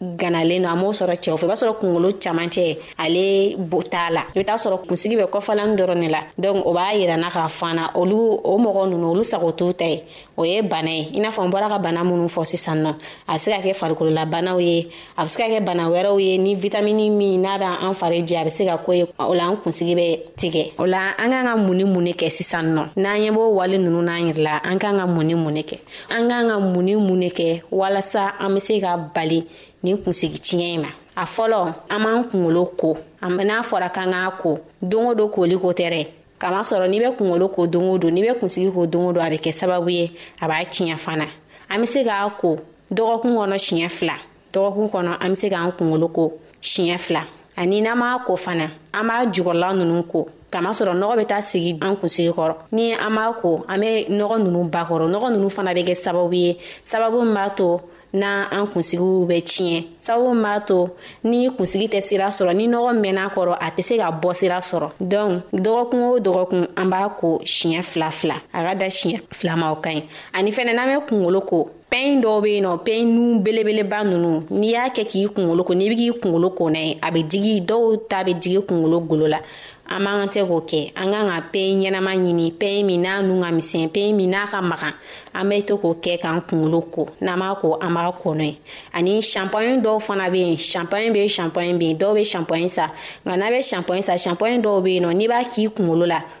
ganalen don a m'o sɔrɔ cɛw fɛ i b'a sɔrɔ kungolo camancɛ ale t'a la i bɛ taa sɔrɔ kunsigi bɛ kɔfalani dɔrɔn de la donc o b'a yirana k'a fana olu o mɔgɔ ninnu olu sago t'u ta ye o ye bana ye i n'a fɔ n bɔra ka bana minnu fɔ sisan nɔ a bɛ se ka kɛ farikololabanaw ye a bɛ se ka kɛ bana wɛrɛw ye ni vitamini min n'a bɛ an fari jɛ a bɛ se ka ko ye o la an kunsigi bɛ tigɛ o la an k'an ka mun ni mun de kɛ sisan nɔ n'an ye b'o wale ninnu n'an yɛrɛ la an k'an ka mun ni mun de kɛ an k'an ka mun ni mun de kɛ walasa an bɛ se ka bali nin kunsigi tiɲɛ in ma a fɔlɔ an b'an kunkolo ko n'a fɔra k'an k'a ko don o don koli ko tɛ dɛ kama sɔrɔ n'i bɛ kunkolo ko don o don n'i bɛ kunsigi ko don o don a bɛ kɛ sababu ye a b'a tiɲɛ fana an bɛ se k'a ko dɔgɔkun kɔnɔ siɲɛ fila dɔgɔkun kɔnɔ an be se k'an kungolo ko siɲɛ fila ani n'an b'a ko fana an b'a jukɔrɔla nunu ko kama sɔrɔ nɔgɔ be taa sigi an kunsigi kɔrɔ ni an b'a ko an be nɔgɔ nunu bakɔrɔ nɔgɔ nunu fana be kɛ sababu ye sababu min b'a to na an kunsigiw bɛ tiɲɛ sabu b'a to ni kunsigi tɛ sira sɔrɔ ni nɔgɔ mɛn'a kɔrɔ a tɛ se ka bɔ sira sɔrɔ dɔnc dɔgɔkun o dɔgɔkun an b'a ko siɲɛ fila fila a ka da siɲɛ filama o ka ɲi ani fɛnɛ n'an bɛ kungolo ko pɛn dɔw be yen nɔ pɛn nu belebeleba nunu n'i y'a kɛ k'i kungolo ko n'i be k'i kungolo kɔnɛ a be digi dɔw ta be digi kungolo golo la an b'an ka tɛ k'o kɛ an kan ka pɛn ɲɛnama ɲini pɛn min n'a nu ka misɛn pɛn min n'a ka magan an be to k'o kɛ k'an kungolo ko n'an b'a ko an b'a kɔnɔ ye ani shanpɔɲi dɔw fana be yen shanpɔɲi be shanpɔɲi be yen dɔw be shanpɔɲi sa nka n'a be shanpɔɲi sa shanpɔɲi dɔw be yen nɔ n'i b'a k'i kungolo la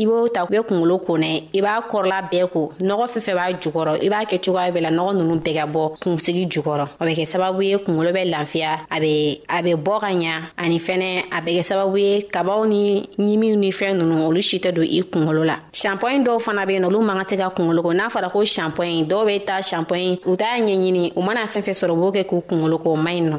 i b'o ta u bɛ kungolo konɛ i b'a kɔrɔla bɛɛ ko nɔgɔ fɛn fɛn b'a jukɔrɔ i b'a kɛ cogoya bɛɛ la nɔgɔ nunu bɛɛ ka bɔ kunsigi jukɔrɔ o bɛ kɛ sababu ye kungolo bɛ lafiya a bɛ a bɛ bɔ ka ɲa ani fɛnɛ a bɛ kɛ sababu ye kabaw ni ɲimiw ni fɛn nunu olu si tɛ don i kungolo la shampoing dɔw fana bɛ yen olu man ka tɛ ka kungolo ko n'a fɔra ko shampoing dɔw bɛ taa shampoing u t'a ɲɛɲini u mana fɛn fɛn sɔrɔ u b'o kɛ k'u kungolo ko man ɲi nɔ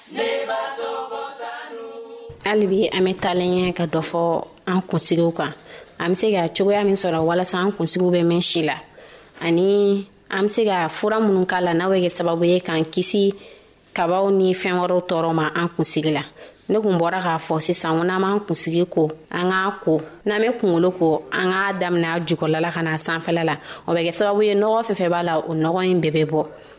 hali bi an bɛ talen ɲɛ ka dɔ fɔ an kunsigiw kan an bɛ se ka cogoya min sɔrɔ walasa an kunsigiw bɛ mɛn si la ani an bɛ se ka fura minnu k'a la n'a bɛ kɛ sababu ye k'an kisi kabaw ni fɛn wɛrɛw tɔɔrɔ ma an kunsigi la ne kun bɔra k'a fɔ sisan ko n'an b'an kunsigi ko an k'a ko n'an bɛ kunkolo ko an k'a daminɛ a jukɔrɔla la ka na sanfɛla la o bɛ kɛ sababu ye nɔgɔ fɛn fɛn b'a la o nɔgɔ in bɛɛ bɛ bɔ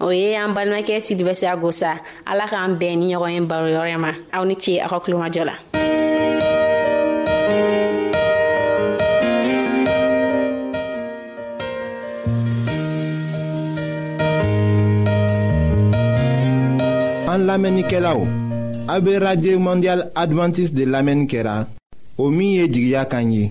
o ye an balimakɛ sidibɛsiya gosa ala k'an bɛn ni ɲɔgɔn ye baro yɔrɔ ma aw ni ce aw ka kulomajɔ la an lamɛnnikɛlaw a bɛ radio mondial adventiste de lamɛnni kɛra o min ye jigiya kan ye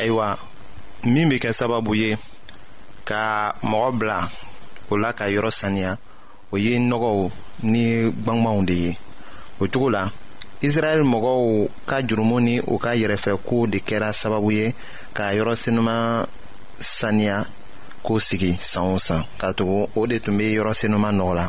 ayiwa min bɛ kɛ sababu ye ka mɔgɔ bila o la ka yɔrɔ saniya o ye nɔgɔw ni gbangbanw de ye o cogo la israɛl mɔgɔw ka jurumu ni u ka yɛrɛfɛko de kɛra sababu ye ka yɔrɔ senuma saniya ko sigi san o san ka tugu o de tun bɛ yɔrɔ senuma nɔgɔ la